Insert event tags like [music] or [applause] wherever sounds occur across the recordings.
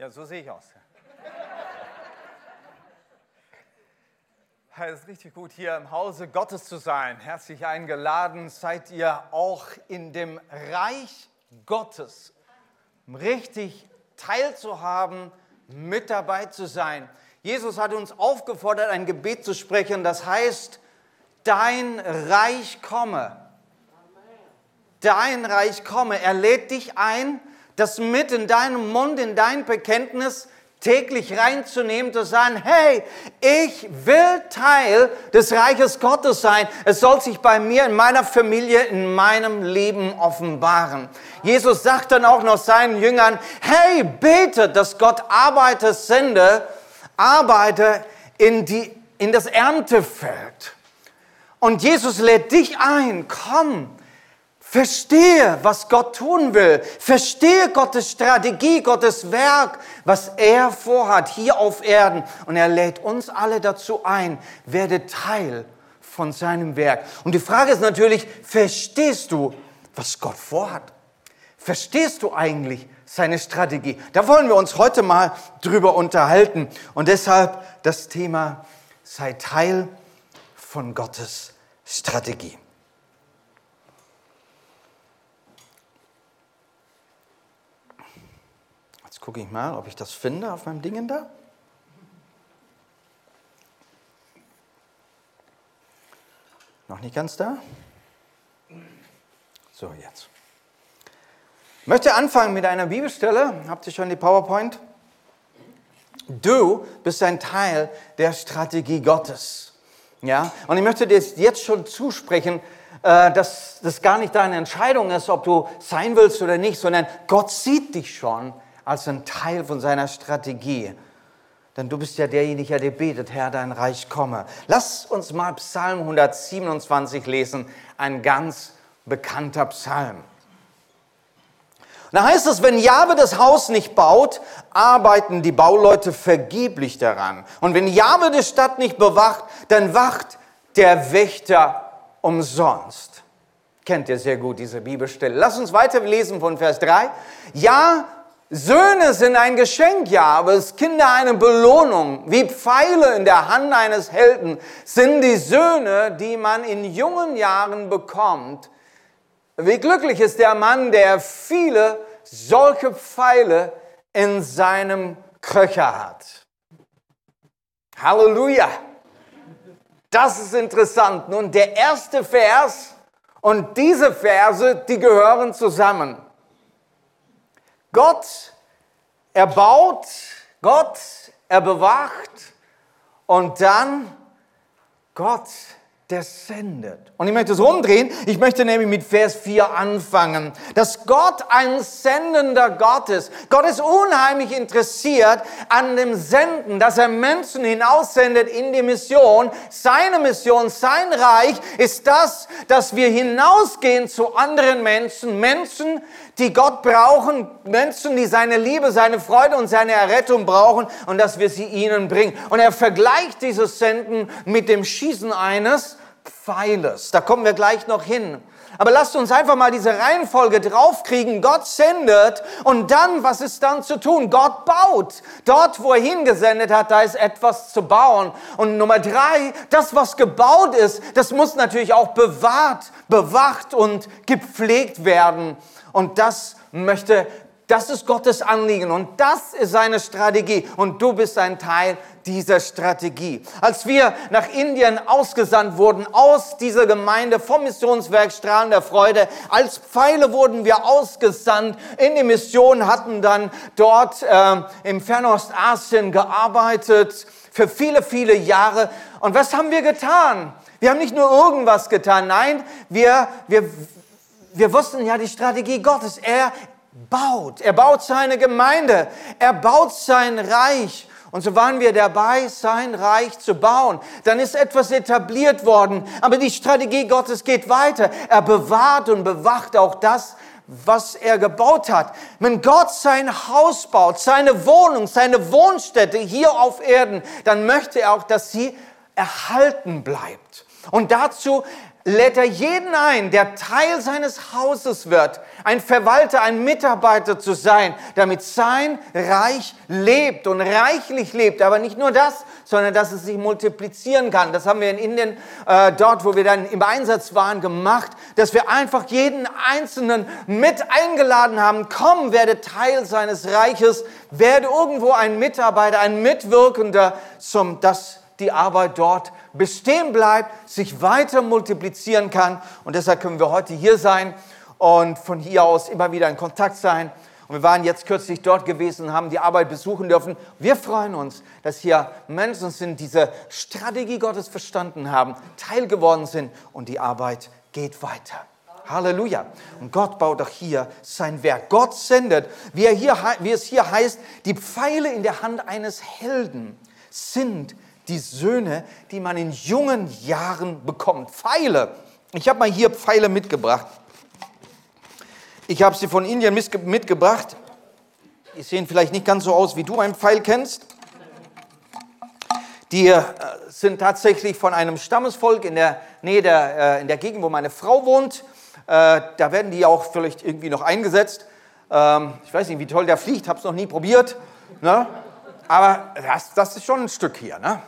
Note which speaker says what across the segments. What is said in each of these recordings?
Speaker 1: Ja, so sehe ich aus. Es ist richtig gut, hier im Hause Gottes zu sein. Herzlich eingeladen seid ihr auch in dem Reich Gottes. Richtig teilzuhaben, mit dabei zu sein. Jesus hat uns aufgefordert, ein Gebet zu sprechen, das heißt, dein Reich komme. Dein Reich komme. Er lädt dich ein, das mit in deinem Mund, in dein Bekenntnis täglich reinzunehmen, zu sagen, hey, ich will Teil des Reiches Gottes sein. Es soll sich bei mir, in meiner Familie, in meinem Leben offenbaren. Jesus sagt dann auch noch seinen Jüngern, hey, bete, dass Gott Arbeiter sende, Arbeiter in, die, in das Erntefeld. Und Jesus lädt dich ein, komm, Verstehe, was Gott tun will. Verstehe Gottes Strategie, Gottes Werk, was er vorhat hier auf Erden. Und er lädt uns alle dazu ein, werde Teil von seinem Werk. Und die Frage ist natürlich, verstehst du, was Gott vorhat? Verstehst du eigentlich seine Strategie? Da wollen wir uns heute mal drüber unterhalten. Und deshalb das Thema, sei Teil von Gottes Strategie. Jetzt gucke ich mal, ob ich das finde auf meinem Dingen da. Noch nicht ganz da? So, jetzt. Ich möchte anfangen mit einer Bibelstelle. Habt ihr schon die PowerPoint? Du bist ein Teil der Strategie Gottes. Ja? Und ich möchte dir jetzt schon zusprechen, äh, dass das gar nicht deine Entscheidung ist, ob du sein willst oder nicht, sondern Gott sieht dich schon als ein Teil von seiner Strategie. Denn du bist ja derjenige, der betet, Herr, dein Reich komme. Lass uns mal Psalm 127 lesen, ein ganz bekannter Psalm. Da heißt es, wenn Jahwe das Haus nicht baut, arbeiten die Bauleute vergeblich daran. Und wenn Jahwe die Stadt nicht bewacht, dann wacht der Wächter umsonst. Kennt ihr sehr gut diese Bibelstelle. Lass uns weiter lesen von Vers 3. Ja, Söhne sind ein Geschenk, ja, aber es Kinder eine Belohnung. Wie Pfeile in der Hand eines Helden sind die Söhne, die man in jungen Jahren bekommt. Wie glücklich ist der Mann, der viele solche Pfeile in seinem Köcher hat. Halleluja! Das ist interessant. Nun, der erste Vers und diese Verse, die gehören zusammen. Gott erbaut, Gott er bewacht und dann Gott der sendet. Und ich möchte es rumdrehen. Ich möchte nämlich mit Vers 4 anfangen. Dass Gott ein sendender Gott ist. Gott ist unheimlich interessiert an dem Senden, dass er Menschen hinaussendet in die Mission. Seine Mission, sein Reich ist das, dass wir hinausgehen zu anderen Menschen. Menschen, die Gott brauchen, Menschen, die seine Liebe, seine Freude und seine Errettung brauchen und dass wir sie ihnen bringen. Und er vergleicht dieses Senden mit dem Schießen eines Pfeiles. Da kommen wir gleich noch hin. Aber lasst uns einfach mal diese Reihenfolge draufkriegen. Gott sendet und dann, was ist dann zu tun? Gott baut. Dort, wo er hingesendet hat, da ist etwas zu bauen. Und Nummer drei, das, was gebaut ist, das muss natürlich auch bewahrt, bewacht und gepflegt werden. Und das möchte das ist Gottes Anliegen und das ist seine Strategie und du bist ein Teil dieser Strategie. Als wir nach Indien ausgesandt wurden aus dieser Gemeinde vom Missionswerk Strahlen der Freude, als Pfeile wurden wir ausgesandt in die Mission, hatten dann dort äh, im Fernostasien gearbeitet für viele, viele Jahre. Und was haben wir getan? Wir haben nicht nur irgendwas getan, nein, wir, wir, wir wussten ja die Strategie Gottes. Er baut. Er baut seine Gemeinde. Er baut sein Reich. Und so waren wir dabei, sein Reich zu bauen. Dann ist etwas etabliert worden. Aber die Strategie Gottes geht weiter. Er bewahrt und bewacht auch das, was er gebaut hat. Wenn Gott sein Haus baut, seine Wohnung, seine Wohnstätte hier auf Erden, dann möchte er auch, dass sie erhalten bleibt. Und dazu lädt er jeden ein, der Teil seines Hauses wird, ein Verwalter, ein Mitarbeiter zu sein, damit sein Reich lebt und reichlich lebt. Aber nicht nur das, sondern dass es sich multiplizieren kann. Das haben wir in Indien, äh, dort, wo wir dann im Einsatz waren, gemacht, dass wir einfach jeden Einzelnen mit eingeladen haben. Komm, werde Teil seines Reiches, werde irgendwo ein Mitarbeiter, ein Mitwirkender, zum, dass die Arbeit dort bestehen bleibt, sich weiter multiplizieren kann. Und deshalb können wir heute hier sein und von hier aus immer wieder in Kontakt sein. Und wir waren jetzt kürzlich dort gewesen und haben die Arbeit besuchen dürfen. Wir freuen uns, dass hier Menschen sind, die diese Strategie Gottes verstanden haben, Teil geworden sind und die Arbeit geht weiter. Halleluja. Und Gott baut auch hier sein Werk. Gott sendet, wie, er hier, wie es hier heißt, die Pfeile in der Hand eines Helden sind die Söhne, die man in jungen Jahren bekommt. Pfeile. Ich habe mal hier Pfeile mitgebracht. Ich habe sie von Indien mitgebracht. Die sehen vielleicht nicht ganz so aus, wie du einen Pfeil kennst. Die äh, sind tatsächlich von einem Stammesvolk in der Nähe der, äh, in der Gegend, wo meine Frau wohnt. Äh, da werden die auch vielleicht irgendwie noch eingesetzt. Ähm, ich weiß nicht, wie toll der fliegt, habe es noch nie probiert. Ne? Aber das, das ist schon ein Stück hier. Ne?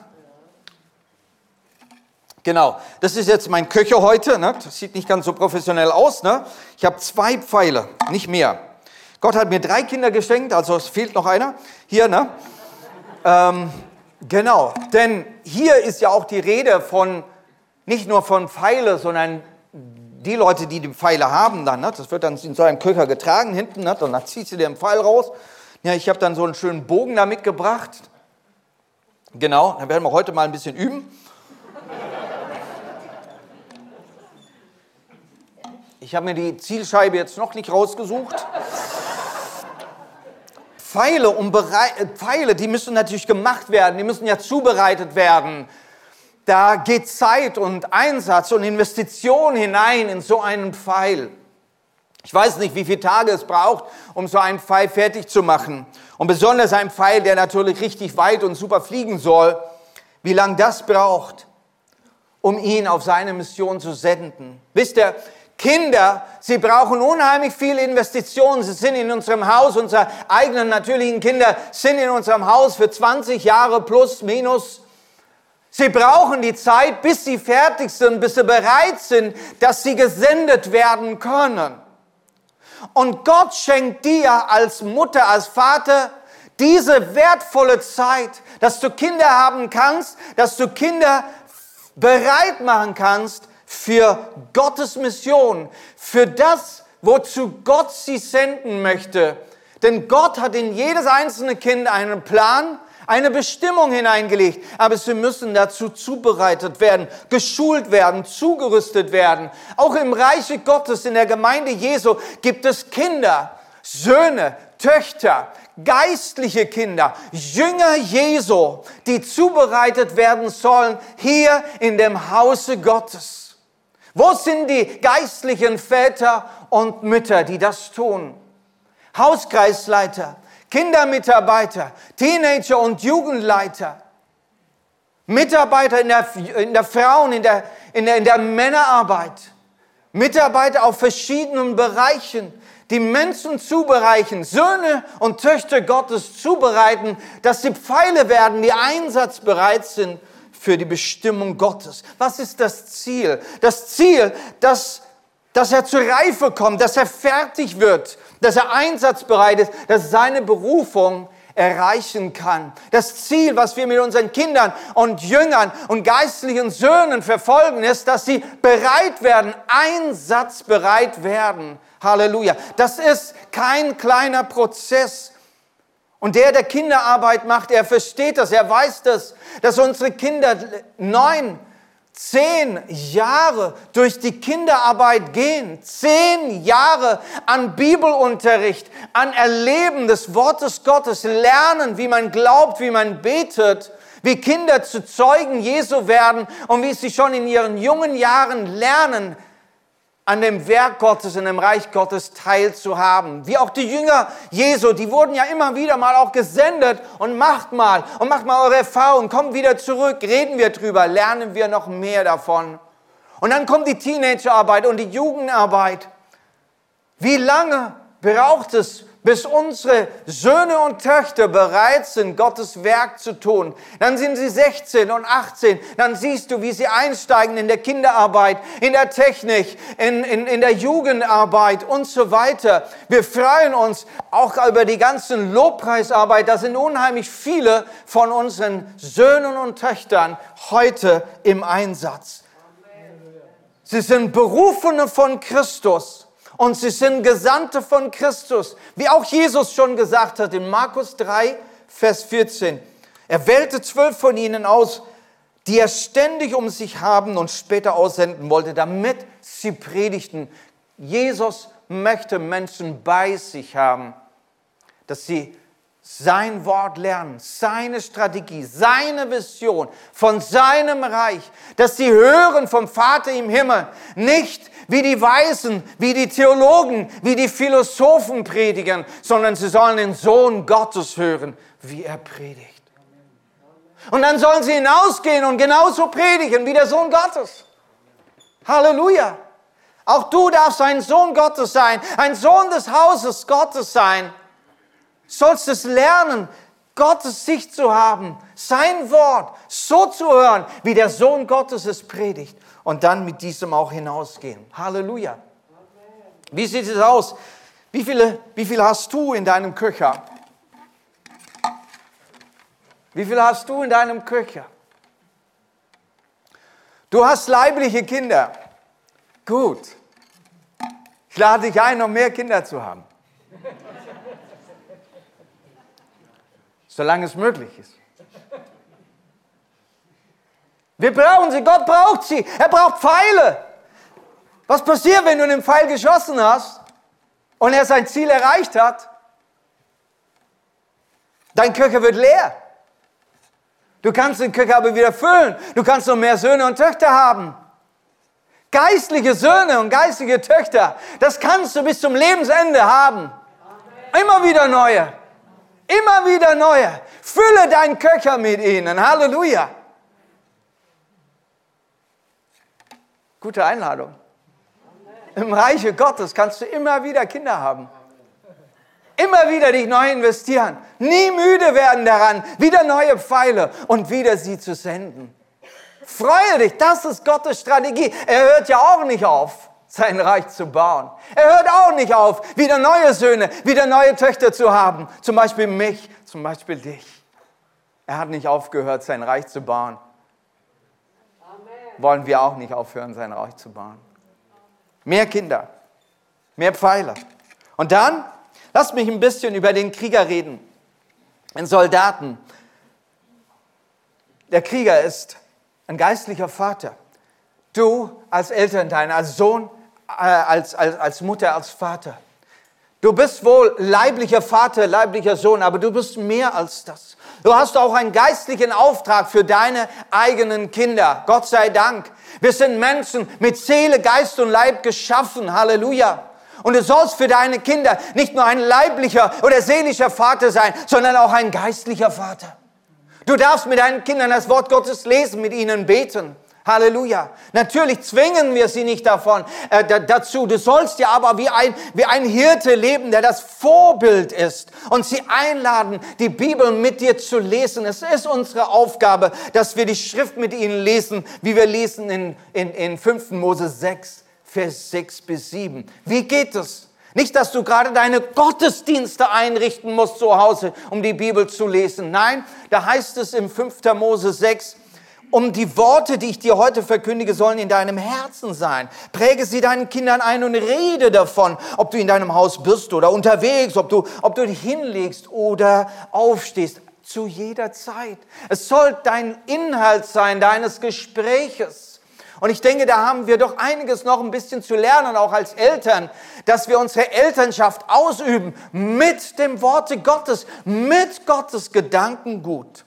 Speaker 1: Genau, das ist jetzt mein Köcher heute. Ne? Das sieht nicht ganz so professionell aus. Ne? Ich habe zwei Pfeile, nicht mehr. Gott hat mir drei Kinder geschenkt, also es fehlt noch einer. Hier, ne? Ähm, genau, denn hier ist ja auch die Rede von, nicht nur von Pfeile, sondern die Leute, die die Pfeile haben dann, ne? das wird dann in so einem Köcher getragen hinten, ne? dann zieht sie den Pfeil raus. Ja, ich habe dann so einen schönen Bogen da mitgebracht. Genau, dann werden wir heute mal ein bisschen üben. Ich habe mir die Zielscheibe jetzt noch nicht rausgesucht. Pfeile, um äh, Pfeile, die müssen natürlich gemacht werden, die müssen ja zubereitet werden. Da geht Zeit und Einsatz und Investition hinein in so einen Pfeil. Ich weiß nicht, wie viele Tage es braucht, um so einen Pfeil fertig zu machen. Und besonders ein Pfeil, der natürlich richtig weit und super fliegen soll, wie lange das braucht, um ihn auf seine Mission zu senden. Wisst ihr, Kinder, sie brauchen unheimlich viel Investitionen. Sie sind in unserem Haus, unsere eigenen natürlichen Kinder sind in unserem Haus für 20 Jahre plus, minus. Sie brauchen die Zeit, bis sie fertig sind, bis sie bereit sind, dass sie gesendet werden können. Und Gott schenkt dir als Mutter, als Vater diese wertvolle Zeit, dass du Kinder haben kannst, dass du Kinder bereit machen kannst für Gottes Mission, für das, wozu Gott sie senden möchte. Denn Gott hat in jedes einzelne Kind einen Plan, eine Bestimmung hineingelegt, aber sie müssen dazu zubereitet werden, geschult werden, zugerüstet werden. Auch im Reiche Gottes, in der Gemeinde Jesu gibt es Kinder, Söhne, Töchter, geistliche Kinder, Jünger Jesu, die zubereitet werden sollen hier in dem Hause Gottes. Wo sind die geistlichen Väter und Mütter, die das tun? Hauskreisleiter, Kindermitarbeiter, Teenager und Jugendleiter, Mitarbeiter in der, in der Frauen, in der, in, der, in der Männerarbeit, Mitarbeiter auf verschiedenen Bereichen, die Menschen zubereiten, Söhne und Töchter Gottes zubereiten, dass sie Pfeile werden, die einsatzbereit sind für die Bestimmung Gottes. Was ist das Ziel? Das Ziel, dass, dass er zur Reife kommt, dass er fertig wird, dass er einsatzbereit ist, dass seine Berufung erreichen kann. Das Ziel, was wir mit unseren Kindern und Jüngern und geistlichen Söhnen verfolgen, ist, dass sie bereit werden, einsatzbereit werden. Halleluja. Das ist kein kleiner Prozess. Und der, der Kinderarbeit macht, er versteht das, er weiß das, dass unsere Kinder neun, zehn Jahre durch die Kinderarbeit gehen, zehn Jahre an Bibelunterricht, an Erleben des Wortes Gottes, lernen, wie man glaubt, wie man betet, wie Kinder zu Zeugen Jesu werden und wie sie schon in ihren jungen Jahren lernen, an dem Werk Gottes, in dem Reich Gottes teilzuhaben. Wie auch die Jünger Jesu, die wurden ja immer wieder mal auch gesendet und macht mal und macht mal eure Erfahrung, kommt wieder zurück, reden wir drüber, lernen wir noch mehr davon. Und dann kommt die Teenagerarbeit und die Jugendarbeit. Wie lange braucht es, bis unsere Söhne und Töchter bereit sind, Gottes Werk zu tun. Dann sind sie 16 und 18. Dann siehst du, wie sie einsteigen in der Kinderarbeit, in der Technik, in, in, in der Jugendarbeit und so weiter. Wir freuen uns auch über die ganzen Lobpreisarbeit. Da sind unheimlich viele von unseren Söhnen und Töchtern heute im Einsatz. Sie sind Berufene von Christus und sie sind Gesandte von Christus, wie auch Jesus schon gesagt hat in Markus 3, Vers 14. Er wählte zwölf von ihnen aus, die er ständig um sich haben und später aussenden wollte, damit sie predigten. Jesus möchte Menschen bei sich haben, dass sie sein Wort lernen, seine Strategie, seine Vision von seinem Reich, dass sie hören vom Vater im Himmel, nicht wie die Weisen, wie die Theologen, wie die Philosophen predigen, sondern sie sollen den Sohn Gottes hören, wie er predigt. Und dann sollen sie hinausgehen und genauso predigen wie der Sohn Gottes. Halleluja. Auch du darfst ein Sohn Gottes sein, ein Sohn des Hauses Gottes sein. Sollst es lernen, Gottes Sicht zu haben, sein Wort so zu hören, wie der Sohn Gottes es predigt und dann mit diesem auch hinausgehen. Halleluja. Wie sieht es aus? Wie viele, wie viel hast du in deinem Köcher? Wie viel hast du in deinem Köcher? Du hast leibliche Kinder. Gut. Ich lade dich ein, noch mehr Kinder zu haben. Solange es möglich ist. Wir brauchen sie, Gott braucht sie. Er braucht Pfeile. Was passiert, wenn du einen Pfeil geschossen hast und er sein Ziel erreicht hat? Dein Köcher wird leer. Du kannst den Köcher aber wieder füllen. Du kannst noch mehr Söhne und Töchter haben. Geistliche Söhne und geistliche Töchter, das kannst du bis zum Lebensende haben. Immer wieder neue. Immer wieder neue. Fülle deinen Köcher mit ihnen. Halleluja. Gute Einladung. Im Reiche Gottes kannst du immer wieder Kinder haben. Immer wieder dich neu investieren. Nie müde werden daran, wieder neue Pfeile und wieder sie zu senden. Freue dich, das ist Gottes Strategie. Er hört ja auch nicht auf, sein Reich zu bauen. Er hört auch nicht auf, wieder neue Söhne, wieder neue Töchter zu haben. Zum Beispiel mich, zum Beispiel dich. Er hat nicht aufgehört, sein Reich zu bauen wollen wir auch nicht aufhören, sein Reich zu bauen. Mehr Kinder, mehr Pfeiler. Und dann, lass mich ein bisschen über den Krieger reden, den Soldaten. Der Krieger ist ein geistlicher Vater. Du als Elternteil, als Sohn, als, als, als Mutter, als Vater. Du bist wohl leiblicher Vater, leiblicher Sohn, aber du bist mehr als das. Du hast auch einen geistlichen Auftrag für deine eigenen Kinder. Gott sei Dank. Wir sind Menschen mit Seele, Geist und Leib geschaffen. Halleluja. Und du sollst für deine Kinder nicht nur ein leiblicher oder seelischer Vater sein, sondern auch ein geistlicher Vater. Du darfst mit deinen Kindern das Wort Gottes lesen, mit ihnen beten. Halleluja. Natürlich zwingen wir sie nicht davon, äh, dazu. Du sollst ja aber wie ein, wie ein Hirte leben, der das Vorbild ist und sie einladen, die Bibel mit dir zu lesen. Es ist unsere Aufgabe, dass wir die Schrift mit ihnen lesen, wie wir lesen in, in, in 5. Mose 6, Vers 6 bis 7. Wie geht es? Nicht, dass du gerade deine Gottesdienste einrichten musst zu Hause, um die Bibel zu lesen. Nein, da heißt es im 5. Mose 6, um die Worte, die ich dir heute verkündige, sollen in deinem Herzen sein. Präge sie deinen Kindern ein und rede davon, ob du in deinem Haus bist oder unterwegs, ob du, ob du dich hinlegst oder aufstehst. Zu jeder Zeit. Es soll dein Inhalt sein, deines Gespräches. Und ich denke, da haben wir doch einiges noch ein bisschen zu lernen, auch als Eltern, dass wir unsere Elternschaft ausüben mit dem Worte Gottes, mit Gottes Gedankengut.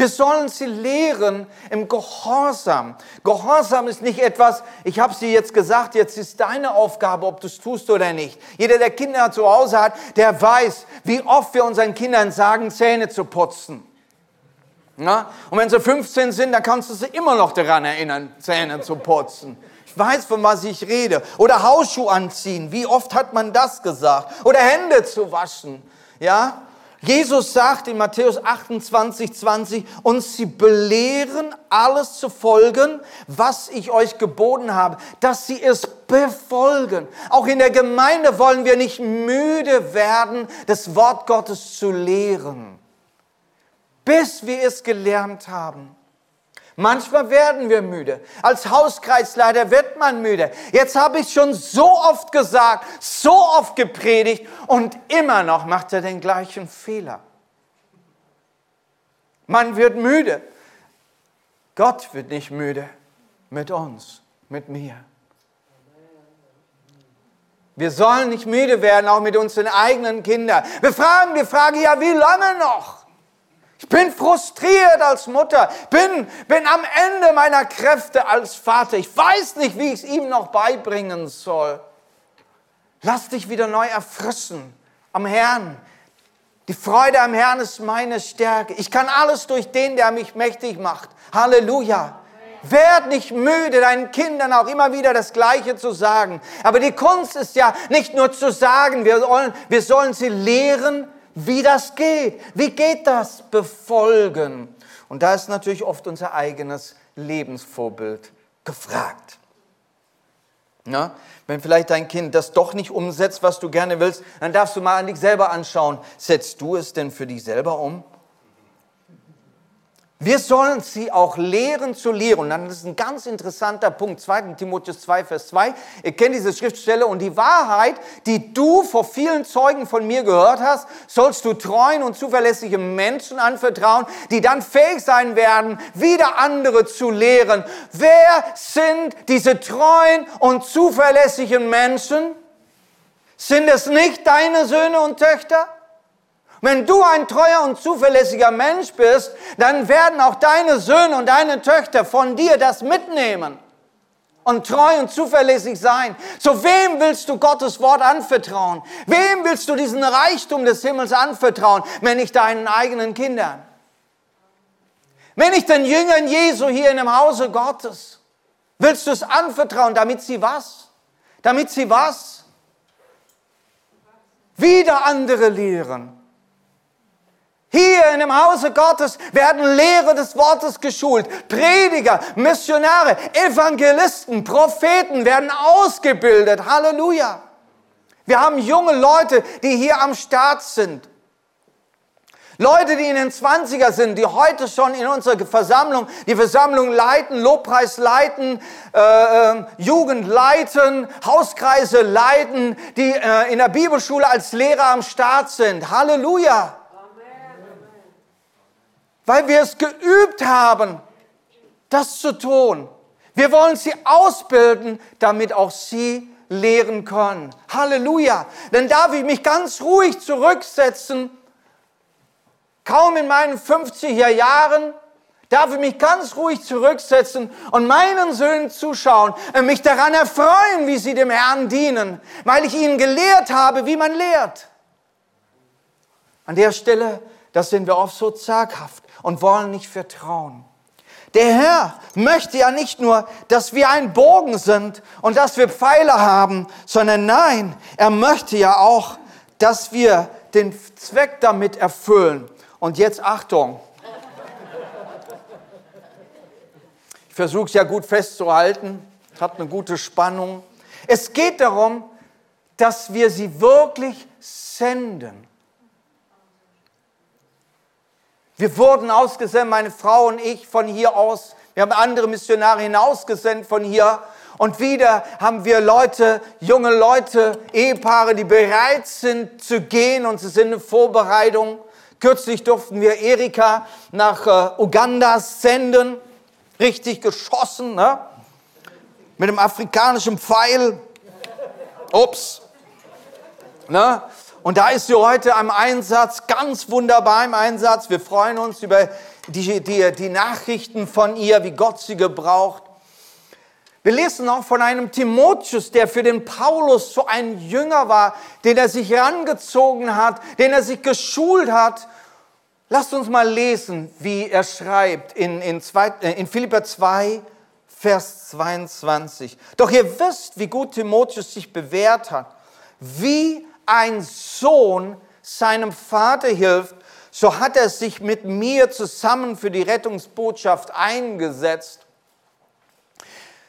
Speaker 1: Wir sollen sie lehren im Gehorsam. Gehorsam ist nicht etwas, ich habe sie jetzt gesagt, jetzt ist deine Aufgabe, ob du es tust oder nicht. Jeder, der Kinder zu Hause hat, der weiß, wie oft wir unseren Kindern sagen, Zähne zu putzen. Na? Und wenn sie 15 sind, dann kannst du sie immer noch daran erinnern, Zähne zu putzen. Ich weiß, von was ich rede. Oder Hausschuhe anziehen. Wie oft hat man das gesagt? Oder Hände zu waschen. Ja? Jesus sagt in Matthäus 28, 20, und sie belehren alles zu folgen, was ich euch geboten habe, dass sie es befolgen. Auch in der Gemeinde wollen wir nicht müde werden, das Wort Gottes zu lehren, bis wir es gelernt haben. Manchmal werden wir müde. Als Hauskreisleiter wird man müde. Jetzt habe ich schon so oft gesagt, so oft gepredigt und immer noch macht er den gleichen Fehler. Man wird müde. Gott wird nicht müde mit uns, mit mir. Wir sollen nicht müde werden, auch mit unseren eigenen Kindern. Wir fragen die Frage, ja, wie lange noch? Ich bin frustriert als Mutter, bin, bin am Ende meiner Kräfte als Vater. Ich weiß nicht, wie ich es ihm noch beibringen soll. Lass dich wieder neu erfrischen am Herrn. Die Freude am Herrn ist meine Stärke. Ich kann alles durch den, der mich mächtig macht. Halleluja. Werd nicht müde, deinen Kindern auch immer wieder das Gleiche zu sagen. Aber die Kunst ist ja nicht nur zu sagen, wir sollen, wir sollen sie lehren, wie das geht. Wie geht das? Befolgen. Und da ist natürlich oft unser eigenes Lebensvorbild gefragt. Na, wenn vielleicht dein Kind das doch nicht umsetzt, was du gerne willst, dann darfst du mal an dich selber anschauen. Setzt du es denn für dich selber um? Wir sollen sie auch lehren zu lehren. Und dann ist ein ganz interessanter Punkt, 2. Timotheus 2, Vers 2. Ihr kennt diese Schriftstelle. Und die Wahrheit, die du vor vielen Zeugen von mir gehört hast, sollst du treuen und zuverlässigen Menschen anvertrauen, die dann fähig sein werden, wieder andere zu lehren. Wer sind diese treuen und zuverlässigen Menschen? Sind es nicht deine Söhne und Töchter? Wenn du ein treuer und zuverlässiger Mensch bist, dann werden auch deine Söhne und deine Töchter von dir das mitnehmen und treu und zuverlässig sein. Zu wem willst du Gottes Wort anvertrauen? Wem willst du diesen Reichtum des Himmels anvertrauen, wenn nicht deinen eigenen Kindern? Wenn nicht den Jüngern Jesu hier in dem Hause Gottes, willst du es anvertrauen, damit sie was? Damit sie was? Wieder andere lehren hier in dem Hause Gottes werden Lehrer des Wortes geschult. Prediger, Missionare, Evangelisten, Propheten werden ausgebildet. Halleluja. Wir haben junge Leute, die hier am Start sind. Leute, die in den 20er sind, die heute schon in unserer Versammlung, die Versammlung leiten, Lobpreis leiten, äh, äh, Jugend leiten, Hauskreise leiten, die äh, in der Bibelschule als Lehrer am Start sind. Halleluja weil wir es geübt haben, das zu tun. Wir wollen sie ausbilden, damit auch sie lehren können. Halleluja. Dann darf ich mich ganz ruhig zurücksetzen. Kaum in meinen 50er Jahren darf ich mich ganz ruhig zurücksetzen und meinen Söhnen zuschauen und mich daran erfreuen, wie sie dem Herrn dienen, weil ich ihnen gelehrt habe, wie man lehrt. An der Stelle, das sind wir oft so zaghaft und wollen nicht vertrauen. Der Herr möchte ja nicht nur, dass wir ein Bogen sind und dass wir Pfeile haben, sondern nein, er möchte ja auch, dass wir den Zweck damit erfüllen. Und jetzt Achtung. Ich versuche es ja gut festzuhalten. Es hat eine gute Spannung. Es geht darum, dass wir sie wirklich senden. Wir wurden ausgesendet, meine Frau und ich, von hier aus. Wir haben andere Missionare hinausgesendet von hier. Und wieder haben wir Leute, junge Leute, Ehepaare, die bereit sind zu gehen und sie sind in Vorbereitung. Kürzlich durften wir Erika nach äh, Uganda senden, richtig geschossen, ne? mit einem afrikanischen Pfeil. Ups. Ne? Und da ist sie heute am Einsatz, ganz wunderbar im Einsatz. Wir freuen uns über die, die, die Nachrichten von ihr, wie Gott sie gebraucht. Wir lesen auch von einem Timotheus, der für den Paulus so ein Jünger war, den er sich herangezogen hat, den er sich geschult hat. Lasst uns mal lesen, wie er schreibt in, in, zwei, äh, in Philipper 2, Vers 22. Doch ihr wisst, wie gut Timotheus sich bewährt hat, wie ein Sohn seinem Vater hilft, so hat er sich mit mir zusammen für die Rettungsbotschaft eingesetzt.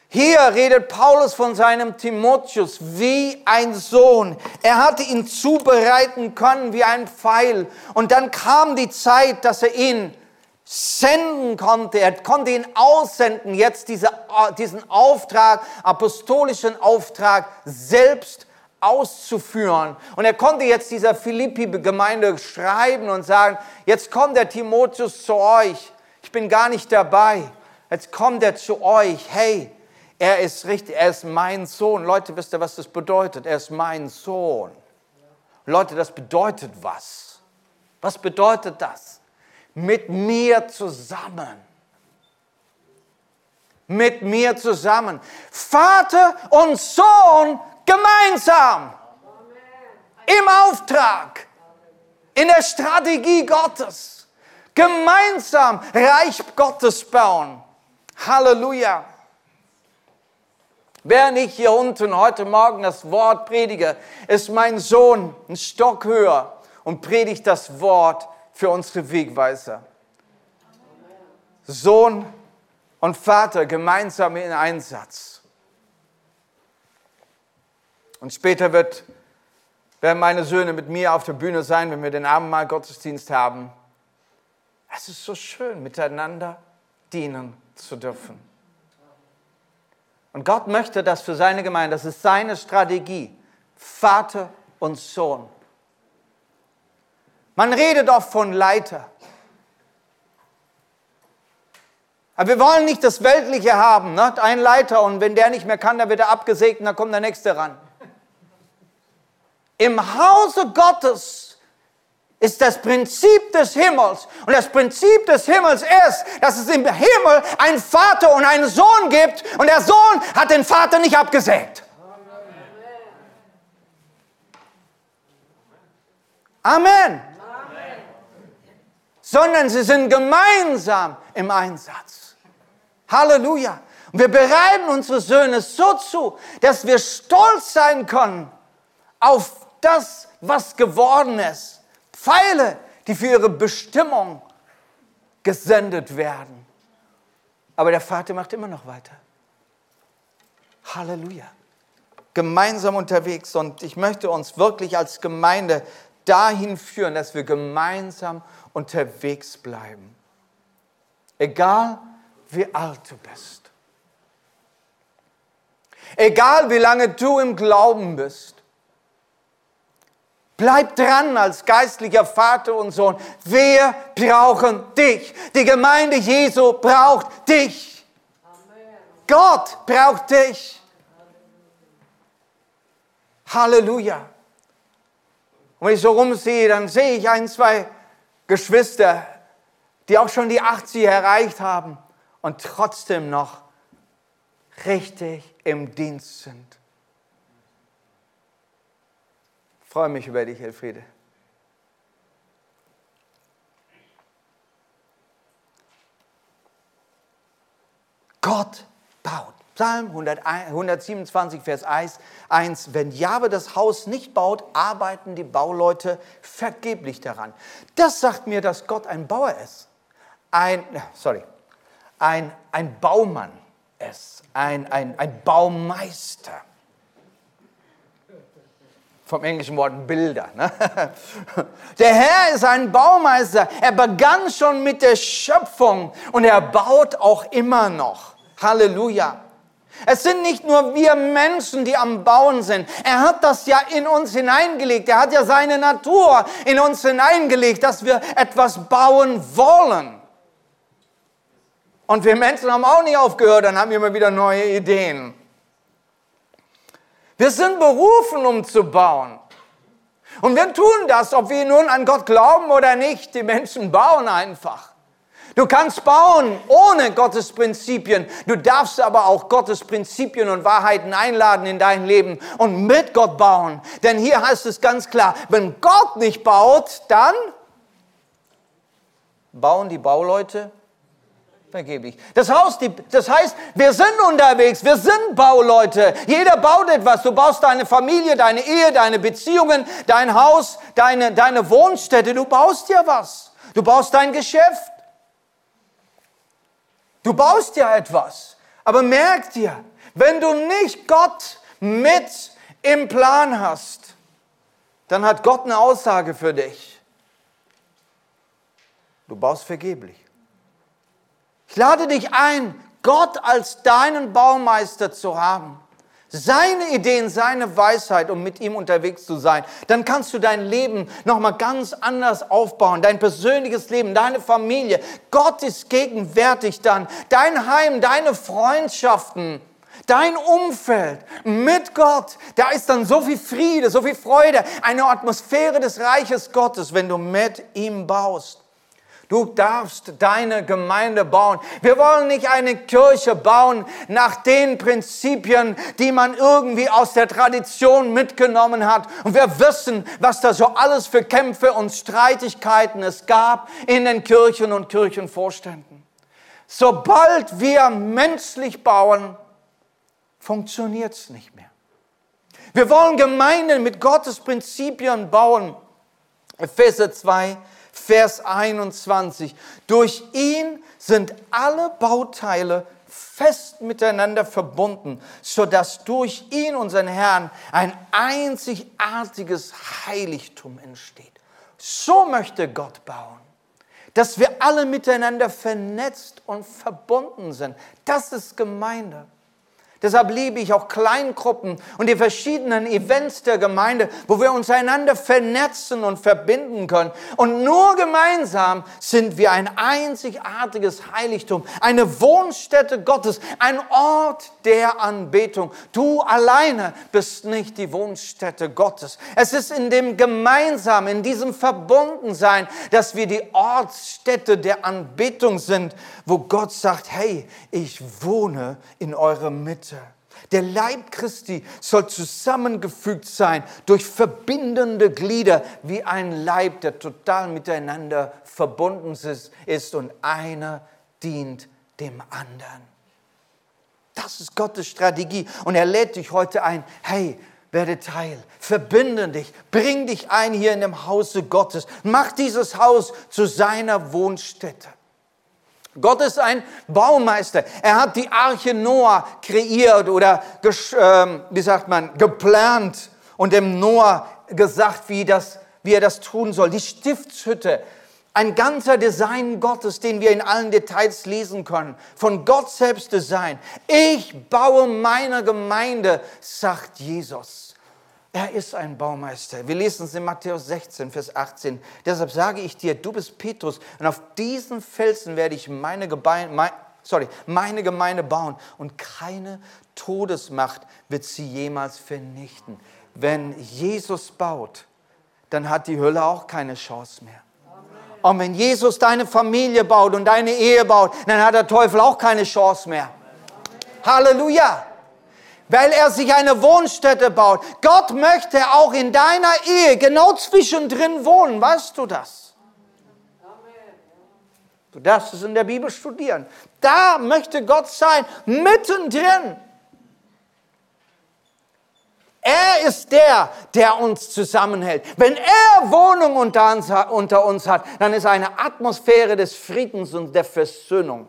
Speaker 1: Hier redet Paulus von seinem Timotheus wie ein Sohn. Er hatte ihn zubereiten können wie ein Pfeil. Und dann kam die Zeit, dass er ihn senden konnte. Er konnte ihn aussenden, jetzt diese, diesen Auftrag, apostolischen Auftrag selbst auszuführen. Und er konnte jetzt dieser Philippi-Gemeinde schreiben und sagen, jetzt kommt der Timotheus zu euch. Ich bin gar nicht dabei. Jetzt kommt er zu euch. Hey, er ist richtig, er ist mein Sohn. Leute, wisst ihr, was das bedeutet? Er ist mein Sohn. Leute, das bedeutet was? Was bedeutet das? Mit mir zusammen. Mit mir zusammen. Vater und Sohn Gemeinsam. Im Auftrag. In der Strategie Gottes. Gemeinsam Reich Gottes bauen. Halleluja. Während ich hier unten heute Morgen das Wort predige, ist mein Sohn ein Stock höher und predigt das Wort für unsere Wegweiser. Sohn und Vater gemeinsam in Einsatz. Und später wird, werden meine Söhne mit mir auf der Bühne sein, wenn wir den Abendmahl Gottesdienst haben. Es ist so schön, miteinander dienen zu dürfen. Und Gott möchte das für seine Gemeinde. Das ist seine Strategie. Vater und Sohn. Man redet oft von Leiter. Aber wir wollen nicht das Weltliche haben. Ne? Ein Leiter und wenn der nicht mehr kann, dann wird er abgesägt und dann kommt der Nächste ran. Im Hause Gottes ist das Prinzip des Himmels. Und das Prinzip des Himmels ist, dass es im Himmel einen Vater und einen Sohn gibt. Und der Sohn hat den Vater nicht abgesägt. Amen. Amen. Sondern sie sind gemeinsam im Einsatz. Halleluja. Und wir bereiten unsere Söhne so zu, dass wir stolz sein können auf das, was geworden ist. Pfeile, die für ihre Bestimmung gesendet werden. Aber der Vater macht immer noch weiter. Halleluja. Gemeinsam unterwegs und ich möchte uns wirklich als Gemeinde dahin führen, dass wir gemeinsam unterwegs bleiben. Egal wie alt du bist. Egal wie lange du im Glauben bist. Bleib dran als geistlicher Vater und Sohn. Wir brauchen dich. Die Gemeinde Jesu braucht dich. Amen. Gott braucht dich. Halleluja. Und wenn ich so rumsehe, dann sehe ich ein, zwei Geschwister, die auch schon die 80 erreicht haben und trotzdem noch richtig im Dienst sind. Freue mich über dich, Elfriede. Gott baut. Psalm 127, Vers 1. Wenn Jahwe das Haus nicht baut, arbeiten die Bauleute vergeblich daran. Das sagt mir, dass Gott ein Bauer ist. Ein, sorry, ein, ein Baumann ist. Ein, ein, ein Baumeister vom englischen Wort Bilder. Ne? [laughs] Der Herr ist ein Baumeister. Er begann schon mit der Schöpfung und er baut auch immer noch. Halleluja. Es sind nicht nur wir Menschen, die am Bauen sind. Er hat das ja in uns hineingelegt. Er hat ja seine Natur in uns hineingelegt, dass wir etwas bauen wollen. Und wir Menschen haben auch nicht aufgehört, dann haben wir immer wieder neue Ideen. Wir sind berufen, um zu bauen. Und wir tun das, ob wir nun an Gott glauben oder nicht. Die Menschen bauen einfach. Du kannst bauen ohne Gottes Prinzipien. Du darfst aber auch Gottes Prinzipien und Wahrheiten einladen in dein Leben und mit Gott bauen. Denn hier heißt es ganz klar, wenn Gott nicht baut, dann bauen die Bauleute vergeblich. Das, Haus, die, das heißt, wir sind unterwegs, wir sind Bauleute. Jeder baut etwas. Du baust deine Familie, deine Ehe, deine Beziehungen, dein Haus, deine, deine Wohnstätte. Du baust ja was. Du baust dein Geschäft. Du baust ja etwas. Aber merk dir, wenn du nicht Gott mit im Plan hast, dann hat Gott eine Aussage für dich. Du baust vergeblich. Ich lade dich ein, Gott als deinen Baumeister zu haben. Seine Ideen, seine Weisheit, um mit ihm unterwegs zu sein. Dann kannst du dein Leben nochmal ganz anders aufbauen. Dein persönliches Leben, deine Familie. Gott ist gegenwärtig dann. Dein Heim, deine Freundschaften. Dein Umfeld mit Gott, da ist dann so viel Friede, so viel Freude, eine Atmosphäre des Reiches Gottes, wenn du mit ihm baust. Du darfst deine Gemeinde bauen. Wir wollen nicht eine Kirche bauen nach den Prinzipien, die man irgendwie aus der Tradition mitgenommen hat. Und wir wissen, was da so alles für Kämpfe und Streitigkeiten es gab in den Kirchen und Kirchenvorständen. Sobald wir menschlich bauen, funktioniert es nicht mehr. Wir wollen Gemeinden mit Gottes Prinzipien bauen. Epheser 2, Vers 21. Durch ihn sind alle Bauteile fest miteinander verbunden, sodass durch ihn, unseren Herrn, ein einzigartiges Heiligtum entsteht. So möchte Gott bauen, dass wir alle miteinander vernetzt und verbunden sind. Das ist Gemeinde. Deshalb liebe ich auch Kleingruppen und die verschiedenen Events der Gemeinde, wo wir uns einander vernetzen und verbinden können. Und nur gemeinsam sind wir ein einzigartiges Heiligtum, eine Wohnstätte Gottes, ein Ort der Anbetung. Du alleine bist nicht die Wohnstätte Gottes. Es ist in dem Gemeinsamen, in diesem Verbundensein, dass wir die Ortsstätte der Anbetung sind, wo Gott sagt, hey, ich wohne in eurer Mitte. Der Leib Christi soll zusammengefügt sein durch verbindende Glieder wie ein Leib, der total miteinander verbunden ist und einer dient dem anderen. Das ist Gottes Strategie. Und er lädt dich heute ein, hey, werde Teil, verbinde dich, bring dich ein hier in dem Hause Gottes, mach dieses Haus zu seiner Wohnstätte. Gott ist ein Baumeister. Er hat die Arche Noah kreiert oder, ähm, wie sagt man, geplant und dem Noah gesagt, wie, das, wie er das tun soll. Die Stiftshütte, ein ganzer Design Gottes, den wir in allen Details lesen können. Von Gott selbst Design. Ich baue meine Gemeinde, sagt Jesus. Er ist ein Baumeister. Wir lesen es in Matthäus 16, Vers 18. Deshalb sage ich dir, du bist Petrus und auf diesen Felsen werde ich meine Gemeinde, mein, sorry, meine Gemeinde bauen und keine Todesmacht wird sie jemals vernichten. Wenn Jesus baut, dann hat die Hölle auch keine Chance mehr. Und wenn Jesus deine Familie baut und deine Ehe baut, dann hat der Teufel auch keine Chance mehr. Halleluja weil er sich eine Wohnstätte baut. Gott möchte auch in deiner Ehe genau zwischendrin wohnen. Weißt du das? Du darfst es in der Bibel studieren. Da möchte Gott sein, mittendrin. Er ist der, der uns zusammenhält. Wenn er Wohnung unter uns, hat, dann ist eine Atmosphäre des Friedens und der Versöhnung.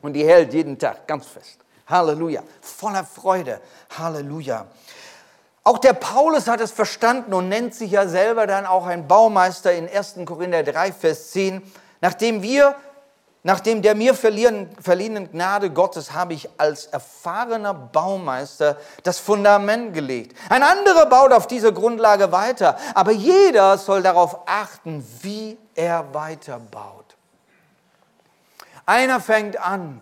Speaker 1: Und die hält jeden Tag ganz fest. Halleluja. Voller Freude. Halleluja. Auch der Paulus hat es verstanden und nennt sich ja selber dann auch ein Baumeister in 1. Korinther 3, Vers 10. Nachdem wir, nachdem der mir verliehenen Gnade Gottes habe ich als erfahrener Baumeister das Fundament gelegt. Ein anderer baut auf dieser Grundlage weiter, aber jeder soll darauf achten, wie er weiterbaut. Einer fängt an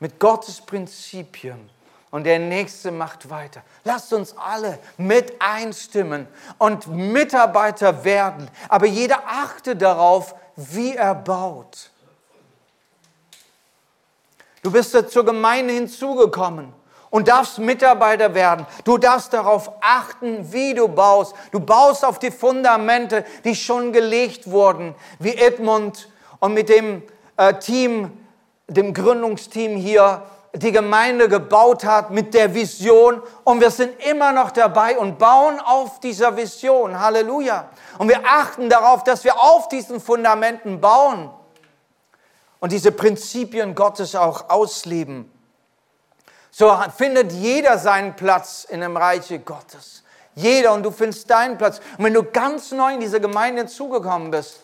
Speaker 1: mit Gottes Prinzipien und der Nächste macht weiter. Lasst uns alle mit einstimmen und Mitarbeiter werden, aber jeder achte darauf, wie er baut. Du bist zur Gemeinde hinzugekommen und darfst Mitarbeiter werden. Du darfst darauf achten, wie du baust. Du baust auf die Fundamente, die schon gelegt wurden, wie Edmund und mit dem äh, Team, dem Gründungsteam hier die Gemeinde gebaut hat mit der Vision und wir sind immer noch dabei und bauen auf dieser Vision. Halleluja. Und wir achten darauf, dass wir auf diesen Fundamenten bauen und diese Prinzipien Gottes auch ausleben. So findet jeder seinen Platz in dem Reiche Gottes. Jeder und du findest deinen Platz. Und wenn du ganz neu in diese Gemeinde zugekommen bist,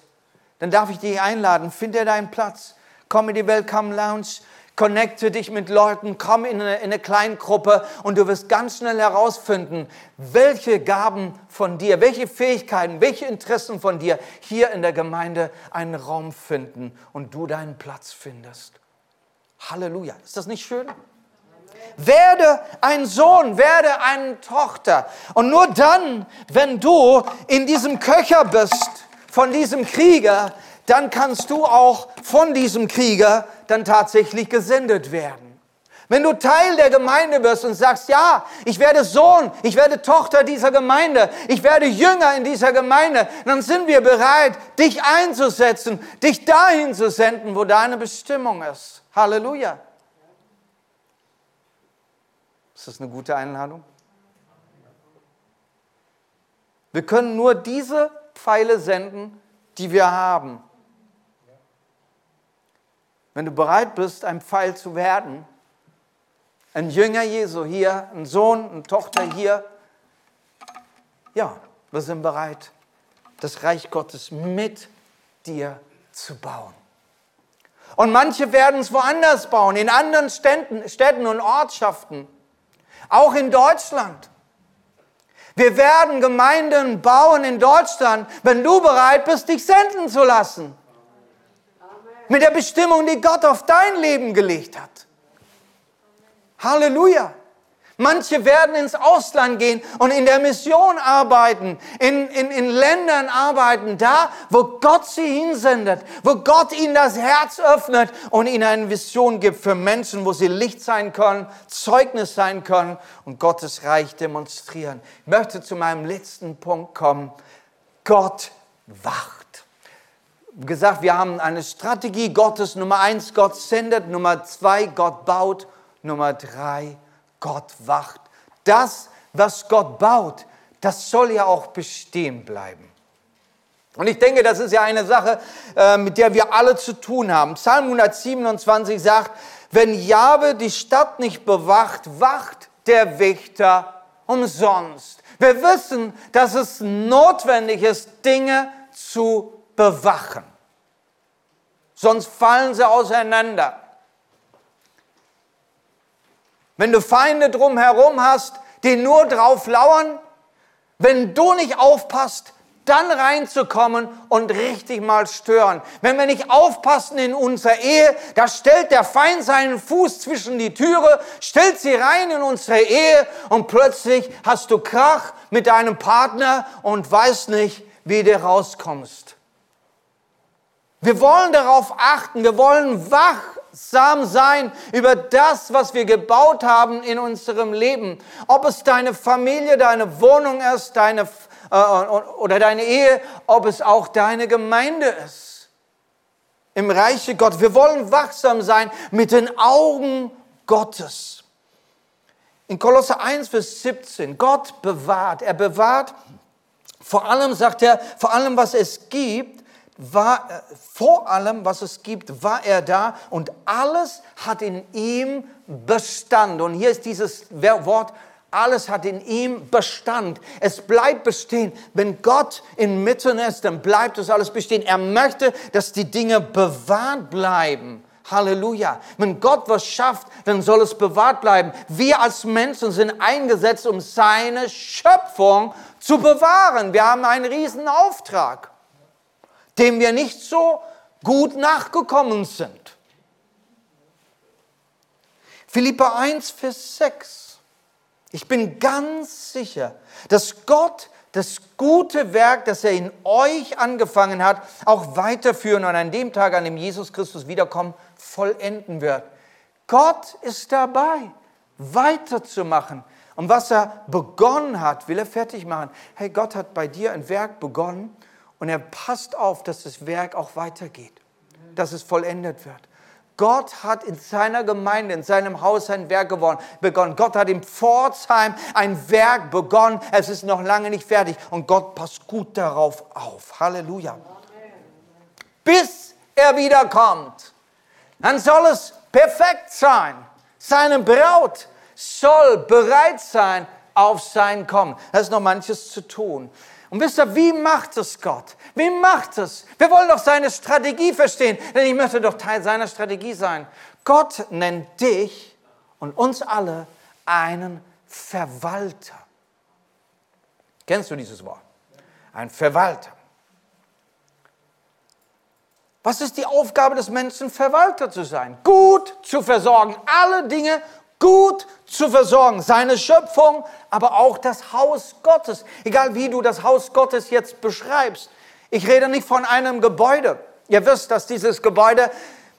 Speaker 1: dann darf ich dich einladen, finde deinen Platz. Komm in die Welcome Lounge, connecte dich mit Leuten, komm in eine, in eine Kleingruppe und du wirst ganz schnell herausfinden, welche Gaben von dir, welche Fähigkeiten, welche Interessen von dir hier in der Gemeinde einen Raum finden und du deinen Platz findest. Halleluja. Ist das nicht schön? Werde ein Sohn, werde eine Tochter. Und nur dann, wenn du in diesem Köcher bist, von diesem Krieger, dann kannst du auch von diesem Krieger dann tatsächlich gesendet werden. Wenn du Teil der Gemeinde wirst und sagst, ja, ich werde Sohn, ich werde Tochter dieser Gemeinde, ich werde Jünger in dieser Gemeinde, dann sind wir bereit, dich einzusetzen, dich dahin zu senden, wo deine Bestimmung ist. Halleluja. Ist das eine gute Einladung? Wir können nur diese Pfeile senden, die wir haben. Wenn du bereit bist, ein Pfeil zu werden, ein Jünger Jesu hier, ein Sohn, eine Tochter hier, ja, wir sind bereit, das Reich Gottes mit dir zu bauen. Und manche werden es woanders bauen, in anderen Städten, Städten und Ortschaften, auch in Deutschland. Wir werden Gemeinden bauen in Deutschland, wenn du bereit bist, dich senden zu lassen mit der Bestimmung, die Gott auf dein Leben gelegt hat. Halleluja. Manche werden ins Ausland gehen und in der Mission arbeiten, in, in, in Ländern arbeiten, da, wo Gott sie hinsendet, wo Gott ihnen das Herz öffnet und ihnen eine Vision gibt für Menschen, wo sie Licht sein können, Zeugnis sein können und Gottes Reich demonstrieren. Ich möchte zu meinem letzten Punkt kommen. Gott wacht gesagt, wir haben eine Strategie Gottes. Nummer eins, Gott sendet. Nummer zwei, Gott baut. Nummer drei, Gott wacht. Das, was Gott baut, das soll ja auch bestehen bleiben. Und ich denke, das ist ja eine Sache, äh, mit der wir alle zu tun haben. Psalm 127 sagt, wenn Jahwe die Stadt nicht bewacht, wacht der Wächter umsonst. Wir wissen, dass es notwendig ist, Dinge zu bewachen. Sonst fallen sie auseinander. Wenn du Feinde drumherum hast, die nur drauf lauern, wenn du nicht aufpasst, dann reinzukommen und richtig mal stören. Wenn wir nicht aufpassen in unserer Ehe, da stellt der Feind seinen Fuß zwischen die Türe, stellt sie rein in unsere Ehe und plötzlich hast du Krach mit deinem Partner und weißt nicht, wie du rauskommst. Wir wollen darauf achten, wir wollen wachsam sein über das, was wir gebaut haben in unserem Leben. Ob es deine Familie, deine Wohnung ist, deine, äh, oder deine Ehe, ob es auch deine Gemeinde ist. Im Reiche Gott. Wir wollen wachsam sein mit den Augen Gottes. In Kolosse 1, Vers 17, Gott bewahrt, er bewahrt vor allem, sagt er, vor allem, was es gibt, war äh, vor allem, was es gibt, war er da und alles hat in ihm Bestand. Und hier ist dieses Wort, alles hat in ihm Bestand. Es bleibt bestehen. Wenn Gott inmitten ist, dann bleibt es alles bestehen. Er möchte, dass die Dinge bewahrt bleiben. Halleluja. Wenn Gott was schafft, dann soll es bewahrt bleiben. Wir als Menschen sind eingesetzt, um seine Schöpfung zu bewahren. Wir haben einen riesen Auftrag dem wir nicht so gut nachgekommen sind. Philippa 1, Vers 6. Ich bin ganz sicher, dass Gott das gute Werk, das er in euch angefangen hat, auch weiterführen und an dem Tag, an dem Jesus Christus wiederkommt, vollenden wird. Gott ist dabei, weiterzumachen. Und was er begonnen hat, will er fertig machen. Hey, Gott hat bei dir ein Werk begonnen und er passt auf, dass das Werk auch weitergeht, dass es vollendet wird. Gott hat in seiner Gemeinde, in seinem Haus ein Werk begonnen. Gott hat in Pforzheim ein Werk begonnen. Es ist noch lange nicht fertig und Gott passt gut darauf auf. Halleluja. Bis er wiederkommt, dann soll es perfekt sein. Seine Braut soll bereit sein auf sein Kommen. Da ist noch manches zu tun. Und wisst ihr, wie macht es Gott? Wie macht es? Wir wollen doch seine Strategie verstehen, denn ich möchte doch Teil seiner Strategie sein. Gott nennt dich und uns alle einen Verwalter. Kennst du dieses Wort? Ein Verwalter. Was ist die Aufgabe des Menschen, Verwalter zu sein? Gut zu versorgen, alle Dinge gut zu versorgen. Seine Schöpfung, aber auch das Haus Gottes. Egal wie du das Haus Gottes jetzt beschreibst. Ich rede nicht von einem Gebäude. Ihr wisst, dass dieses Gebäude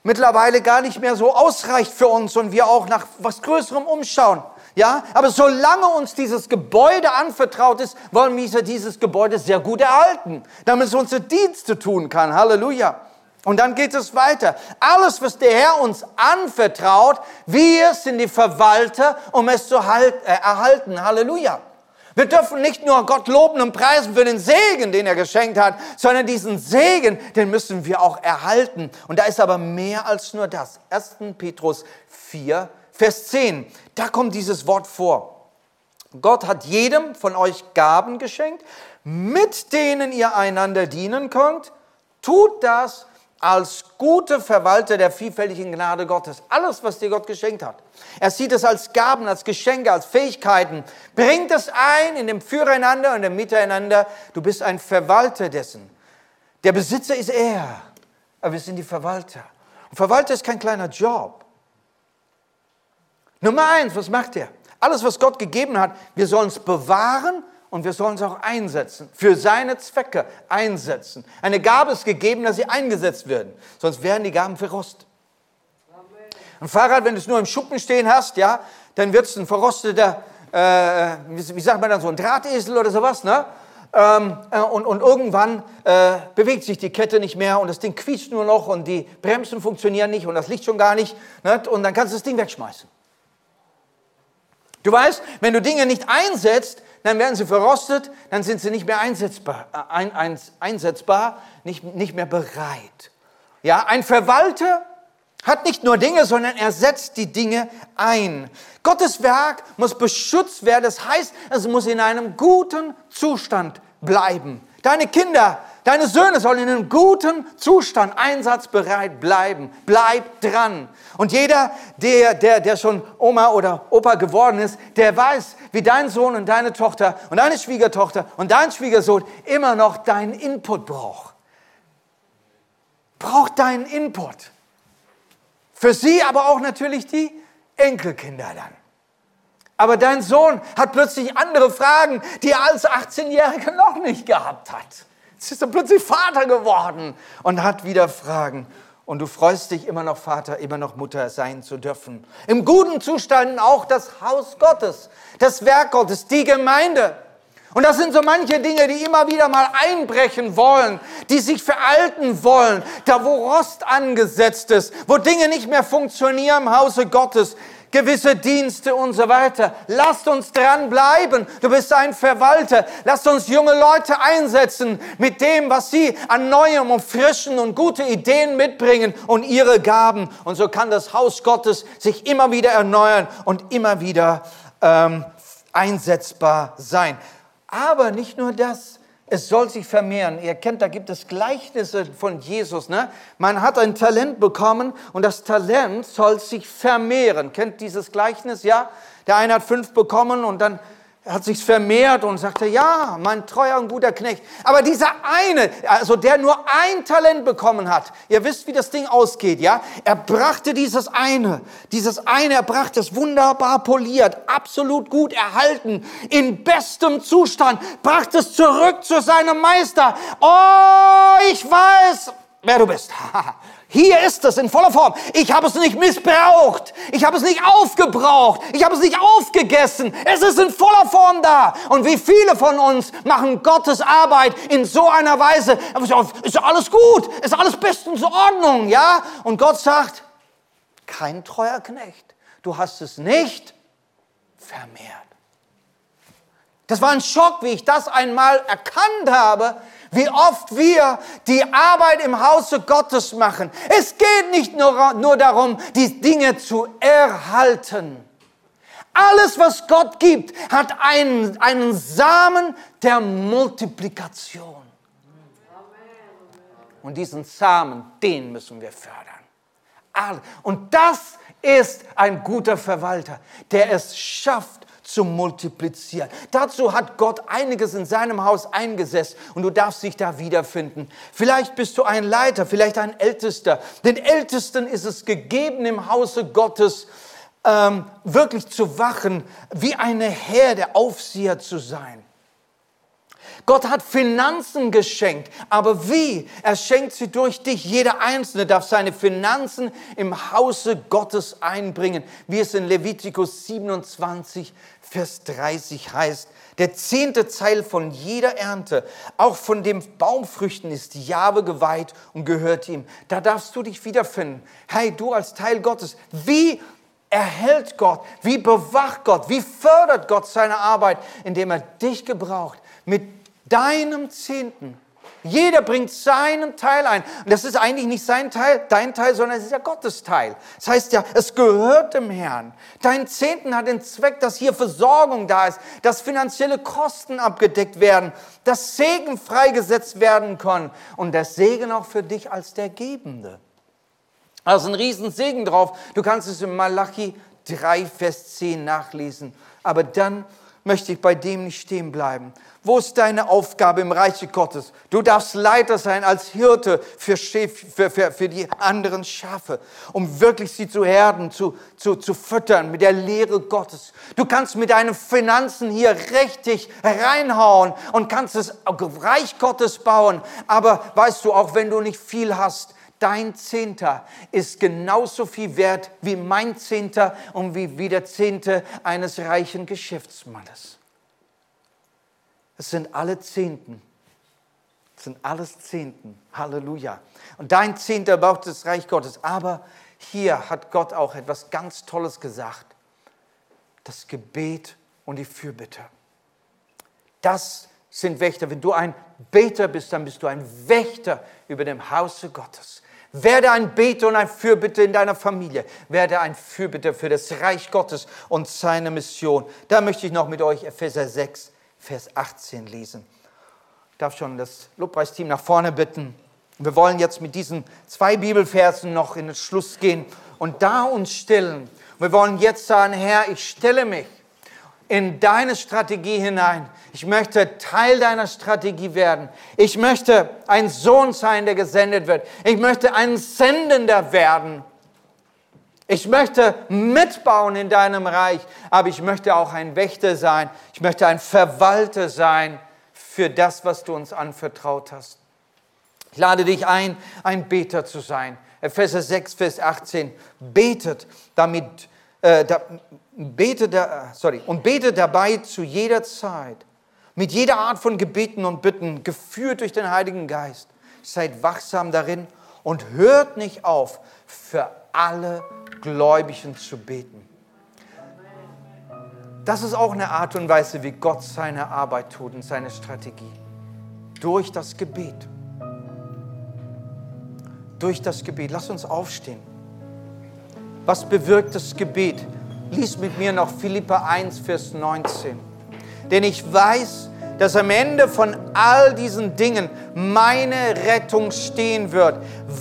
Speaker 1: mittlerweile gar nicht mehr so ausreicht für uns und wir auch nach was Größerem umschauen. Ja, aber solange uns dieses Gebäude anvertraut ist, wollen wir dieses Gebäude sehr gut erhalten, damit es unsere Dienste tun kann. Halleluja. Und dann geht es weiter. Alles, was der Herr uns anvertraut, wir sind die Verwalter, um es zu halt, äh, erhalten. Halleluja. Wir dürfen nicht nur Gott loben und preisen für den Segen, den er geschenkt hat, sondern diesen Segen, den müssen wir auch erhalten. Und da ist aber mehr als nur das. 1. Petrus 4, Vers 10. Da kommt dieses Wort vor. Gott hat jedem von euch Gaben geschenkt, mit denen ihr einander dienen könnt. Tut das als gute Verwalter der vielfältigen Gnade Gottes. Alles, was dir Gott geschenkt hat. Er sieht es als Gaben, als Geschenke, als Fähigkeiten. Bringt es ein in dem Füreinander und dem Miteinander. Du bist ein Verwalter dessen. Der Besitzer ist er, aber wir sind die Verwalter. Und Verwalter ist kein kleiner Job. Nummer eins, was macht er? Alles, was Gott gegeben hat, wir sollen es bewahren und wir sollen es auch einsetzen, für seine Zwecke einsetzen. Eine Gabe ist gegeben, dass sie eingesetzt werden, sonst werden die Gaben verrostet. Ein Fahrrad, wenn du es nur im Schuppen stehen hast, ja, dann wird es ein verrosteter, äh, wie, wie, sagt man dann so, ein Drahtesel oder sowas, ne? Ähm, äh, und, und, irgendwann äh, bewegt sich die Kette nicht mehr und das Ding quietscht nur noch und die Bremsen funktionieren nicht und das Licht schon gar nicht. Ne? Und dann kannst du das Ding wegschmeißen. Du weißt, wenn du Dinge nicht einsetzt, dann werden sie verrostet, dann sind sie nicht mehr einsetzbar, äh, ein, ein, einsetzbar nicht, nicht mehr bereit. Ja, ein Verwalter hat nicht nur Dinge, sondern er setzt die Dinge ein. Gottes Werk muss beschützt werden, das heißt, es muss in einem guten Zustand bleiben. Deine Kinder Deine Söhne sollen in einem guten Zustand einsatzbereit bleiben. Bleib dran. Und jeder, der, der, der schon Oma oder Opa geworden ist, der weiß, wie dein Sohn und deine Tochter und deine Schwiegertochter und dein Schwiegersohn immer noch deinen Input braucht. Braucht deinen Input. Für sie aber auch natürlich die Enkelkinder dann. Aber dein Sohn hat plötzlich andere Fragen, die er als 18-Jähriger noch nicht gehabt hat. Jetzt ist er plötzlich Vater geworden und hat wieder Fragen. Und du freust dich immer noch Vater, immer noch Mutter sein zu dürfen. Im guten Zustand auch das Haus Gottes, das Werk Gottes, die Gemeinde. Und das sind so manche Dinge, die immer wieder mal einbrechen wollen, die sich veralten wollen, da wo Rost angesetzt ist, wo Dinge nicht mehr funktionieren im Hause Gottes gewisse Dienste und so weiter. Lasst uns dranbleiben. Du bist ein Verwalter. Lasst uns junge Leute einsetzen mit dem, was sie an Neuem und Frischen und gute Ideen mitbringen und ihre Gaben. Und so kann das Haus Gottes sich immer wieder erneuern und immer wieder ähm, einsetzbar sein. Aber nicht nur das es soll sich vermehren. Ihr kennt, da gibt es Gleichnisse von Jesus. Ne? Man hat ein Talent bekommen und das Talent soll sich vermehren. Kennt dieses Gleichnis? Ja? Der eine hat fünf bekommen und dann er hat sich vermehrt und sagte, ja, mein treuer und guter Knecht. Aber dieser eine, also der nur ein Talent bekommen hat, ihr wisst, wie das Ding ausgeht, ja? Er brachte dieses eine, dieses eine, er brachte es wunderbar poliert, absolut gut erhalten, in bestem Zustand, brachte es zurück zu seinem Meister. Oh, ich weiß, wer du bist. [laughs] Hier ist es in voller Form. Ich habe es nicht missbraucht. Ich habe es nicht aufgebraucht. Ich habe es nicht aufgegessen. Es ist in voller Form da. Und wie viele von uns machen Gottes Arbeit in so einer Weise, ist alles gut, ist alles bestens in Ordnung, ja? Und Gott sagt, kein treuer Knecht. Du hast es nicht vermehrt. Das war ein Schock, wie ich das einmal erkannt habe, wie oft wir die Arbeit im Hause Gottes machen. Es geht nicht nur, nur darum, die Dinge zu erhalten. Alles, was Gott gibt, hat einen, einen Samen der Multiplikation. Und diesen Samen, den müssen wir fördern. Und das ist ein guter Verwalter, der es schafft, zu multiplizieren. Dazu hat Gott einiges in seinem Haus eingesetzt und du darfst dich da wiederfinden. Vielleicht bist du ein Leiter, vielleicht ein Ältester. Den Ältesten ist es gegeben im Hause Gottes, ähm, wirklich zu wachen, wie eine Herde, Aufseher zu sein. Gott hat Finanzen geschenkt, aber wie? Er schenkt sie durch dich. Jeder Einzelne darf seine Finanzen im Hause Gottes einbringen, wie es in Levitikus 27, Vers 30 heißt. Der zehnte Teil von jeder Ernte, auch von den Baumfrüchten, ist Jahwe geweiht und gehört ihm. Da darfst du dich wiederfinden. Hey, du als Teil Gottes, wie erhält Gott, wie bewacht Gott, wie fördert Gott seine Arbeit, indem er dich gebraucht mit deinem Zehnten. Jeder bringt seinen Teil ein. Und das ist eigentlich nicht sein Teil, dein Teil, sondern es ist ja Gottes Teil. Das heißt ja, es gehört dem Herrn. Dein Zehnten hat den Zweck, dass hier Versorgung da ist, dass finanzielle Kosten abgedeckt werden, dass Segen freigesetzt werden kann und der Segen auch für dich als der Gebende. Also ein Riesensegen drauf. Du kannst es in Malachi 3, Vers 10 nachlesen. Aber dann möchte ich bei dem nicht stehen bleiben. Wo ist deine Aufgabe im Reiche Gottes? Du darfst Leiter sein als Hirte für, für, für, für die anderen Schafe, um wirklich sie zu herden, zu, zu, zu füttern mit der Lehre Gottes. Du kannst mit deinen Finanzen hier richtig reinhauen und kannst das Reich Gottes bauen. Aber weißt du, auch wenn du nicht viel hast, dein Zehnter ist genauso viel wert wie mein Zehnter und wie, wie der Zehnte eines reichen Geschäftsmannes. Es sind alle Zehnten. Es sind alles Zehnten. Halleluja. Und dein Zehnter braucht das Reich Gottes. Aber hier hat Gott auch etwas ganz Tolles gesagt. Das Gebet und die Fürbitte. Das sind Wächter. Wenn du ein Beter bist, dann bist du ein Wächter über dem Hause Gottes. Werde ein Beter und ein Fürbitter in deiner Familie. Werde ein Fürbitter für das Reich Gottes und seine Mission. Da möchte ich noch mit euch Epheser 6, Vers 18 lesen. Ich darf schon das Lobpreisteam nach vorne bitten. Wir wollen jetzt mit diesen zwei Bibelversen noch in den Schluss gehen und da uns stellen. Wir wollen jetzt sagen, Herr, ich stelle mich in deine Strategie hinein. Ich möchte Teil deiner Strategie werden. Ich möchte ein Sohn sein, der gesendet wird. Ich möchte ein Sendender werden. Ich möchte mitbauen in deinem Reich, aber ich möchte auch ein Wächter sein. Ich möchte ein Verwalter sein für das, was du uns anvertraut hast. Ich lade dich ein, ein Beter zu sein. Epheser 6, Vers 18. Betet, damit äh, da, bete da, sorry, und bete dabei zu jeder Zeit, mit jeder Art von Gebeten und Bitten, geführt durch den Heiligen Geist. Seid wachsam darin und hört nicht auf, für alle Gläubigen zu beten. Das ist auch eine Art und Weise, wie Gott seine Arbeit tut und seine Strategie. Durch das Gebet. Durch das Gebet. Lass uns aufstehen. Was bewirkt das Gebet? Lies mit mir noch Philippa 1, Vers 19. Denn ich weiß, dass am Ende von all diesen Dingen meine Rettung stehen wird,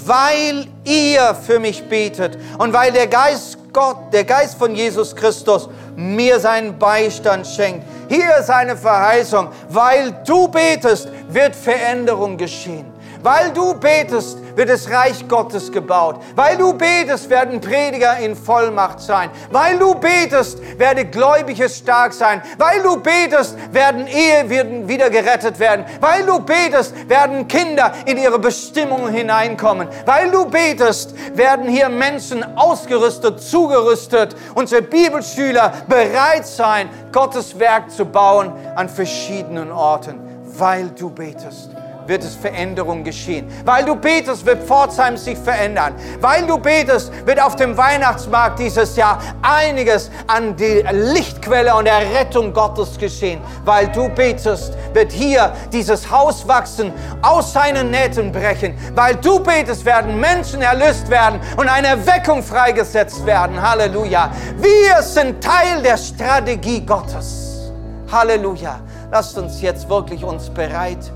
Speaker 1: weil ihr für mich betet und weil der Geist Gott, der Geist von Jesus Christus, mir seinen Beistand schenkt. Hier ist eine Verheißung, weil du betest, wird Veränderung geschehen. Weil du betest, wird das Reich Gottes gebaut. Weil du betest, werden Prediger in Vollmacht sein. Weil du betest, werde Gläubige stark sein. Weil du betest, werden Ehen wieder gerettet werden. Weil du betest, werden Kinder in ihre Bestimmungen hineinkommen. Weil du betest, werden hier Menschen ausgerüstet, zugerüstet, unsere Bibelschüler bereit sein, Gottes Werk zu bauen an verschiedenen Orten, weil du betest wird es Veränderung geschehen. Weil du betest, wird Pforzheim sich verändern. Weil du betest, wird auf dem Weihnachtsmarkt dieses Jahr einiges an die Lichtquelle und der Rettung Gottes geschehen. Weil du betest, wird hier dieses Haus wachsen, aus seinen Nähten brechen. Weil du betest, werden Menschen erlöst werden und eine Erweckung freigesetzt werden. Halleluja. Wir sind Teil der Strategie Gottes. Halleluja. Lasst uns jetzt wirklich uns bereit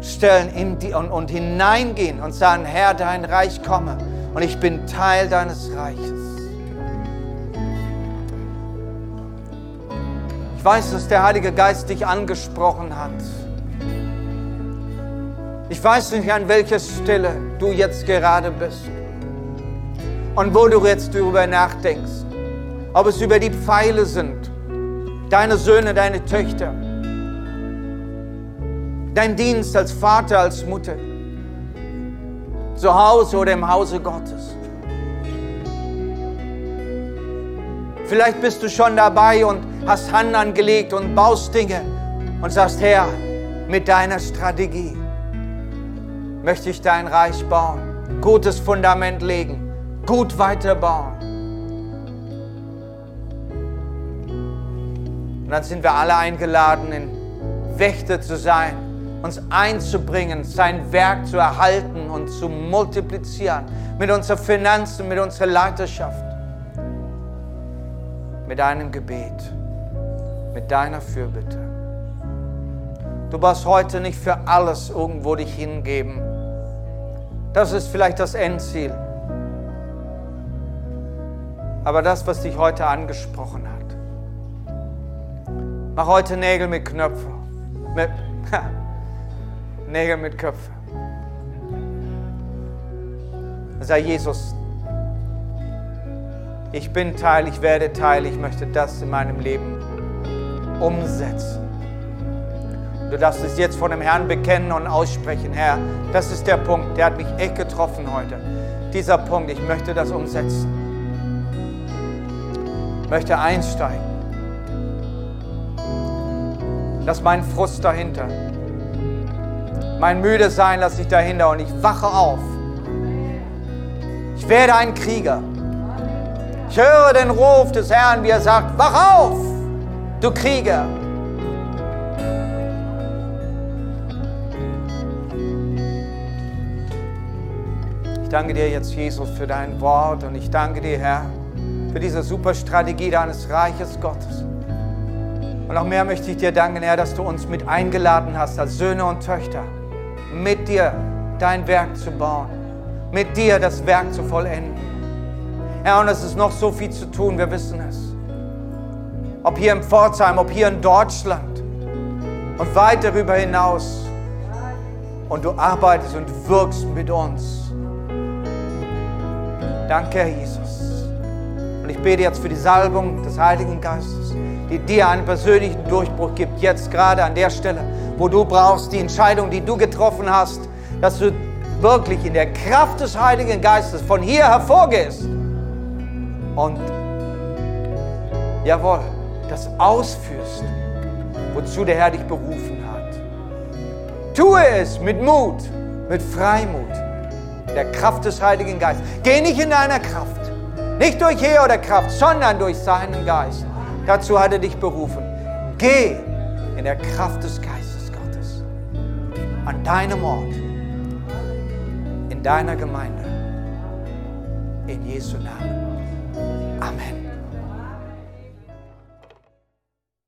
Speaker 1: stellen in die, und, und hineingehen und sagen, Herr, dein Reich komme und ich bin Teil deines Reiches. Ich weiß, dass der Heilige Geist dich angesprochen hat. Ich weiß nicht, an welcher Stelle du jetzt gerade bist und wo du jetzt darüber nachdenkst. Ob es über die Pfeile sind, deine Söhne, deine Töchter dein Dienst als Vater, als Mutter, zu Hause oder im Hause Gottes. Vielleicht bist du schon dabei und hast Hand angelegt und baust Dinge und sagst, Herr, mit deiner Strategie möchte ich dein Reich bauen, gutes Fundament legen, gut weiterbauen. Und dann sind wir alle eingeladen, in Wächter zu sein uns einzubringen, sein Werk zu erhalten und zu multiplizieren. Mit unseren Finanzen, mit unserer Leiterschaft. Mit deinem Gebet, mit deiner Fürbitte. Du brauchst heute nicht für alles irgendwo dich hingeben. Das ist vielleicht das Endziel. Aber das, was dich heute angesprochen hat. Mach heute Nägel mit Knöpfen. Mit, [laughs] Nägel mit Köpfen. Sei Jesus, ich bin Teil, ich werde Teil, ich möchte das in meinem Leben umsetzen. Du darfst es jetzt vor dem Herrn bekennen und aussprechen, Herr, das ist der Punkt, der hat mich echt getroffen heute. Dieser Punkt, ich möchte das umsetzen. Ich möchte einsteigen. Lass meinen Frust dahinter. Mein müde Sein lasse ich dahinter und ich wache auf. Ich werde ein Krieger. Ich höre den Ruf des Herrn, wie er sagt, wach auf, du Krieger. Ich danke dir jetzt, Jesus, für dein Wort und ich danke dir, Herr, für diese super Strategie deines Reiches Gottes. Und noch mehr möchte ich dir danken, Herr, dass du uns mit eingeladen hast als Söhne und Töchter mit dir dein Werk zu bauen, mit dir das Werk zu vollenden. Herr, und es ist noch so viel zu tun, wir wissen es. Ob hier in Pforzheim, ob hier in Deutschland und weit darüber hinaus. Und du arbeitest und wirkst mit uns. Danke, Herr Jesus. Und ich bete jetzt für die Salbung des Heiligen Geistes, die dir einen persönlichen Durchbruch gibt, jetzt gerade an der Stelle wo du brauchst, die Entscheidung, die du getroffen hast, dass du wirklich in der Kraft des Heiligen Geistes von hier hervorgehst und jawohl, das ausführst, wozu der Herr dich berufen hat. Tue es mit Mut, mit Freimut, der Kraft des Heiligen Geistes. Geh nicht in deiner Kraft, nicht durch Heer oder Kraft, sondern durch seinen Geist. Dazu hat er dich berufen. Geh in der Kraft des Geistes an deinem Ort, in deiner Gemeinde. In Jesu Namen. Amen.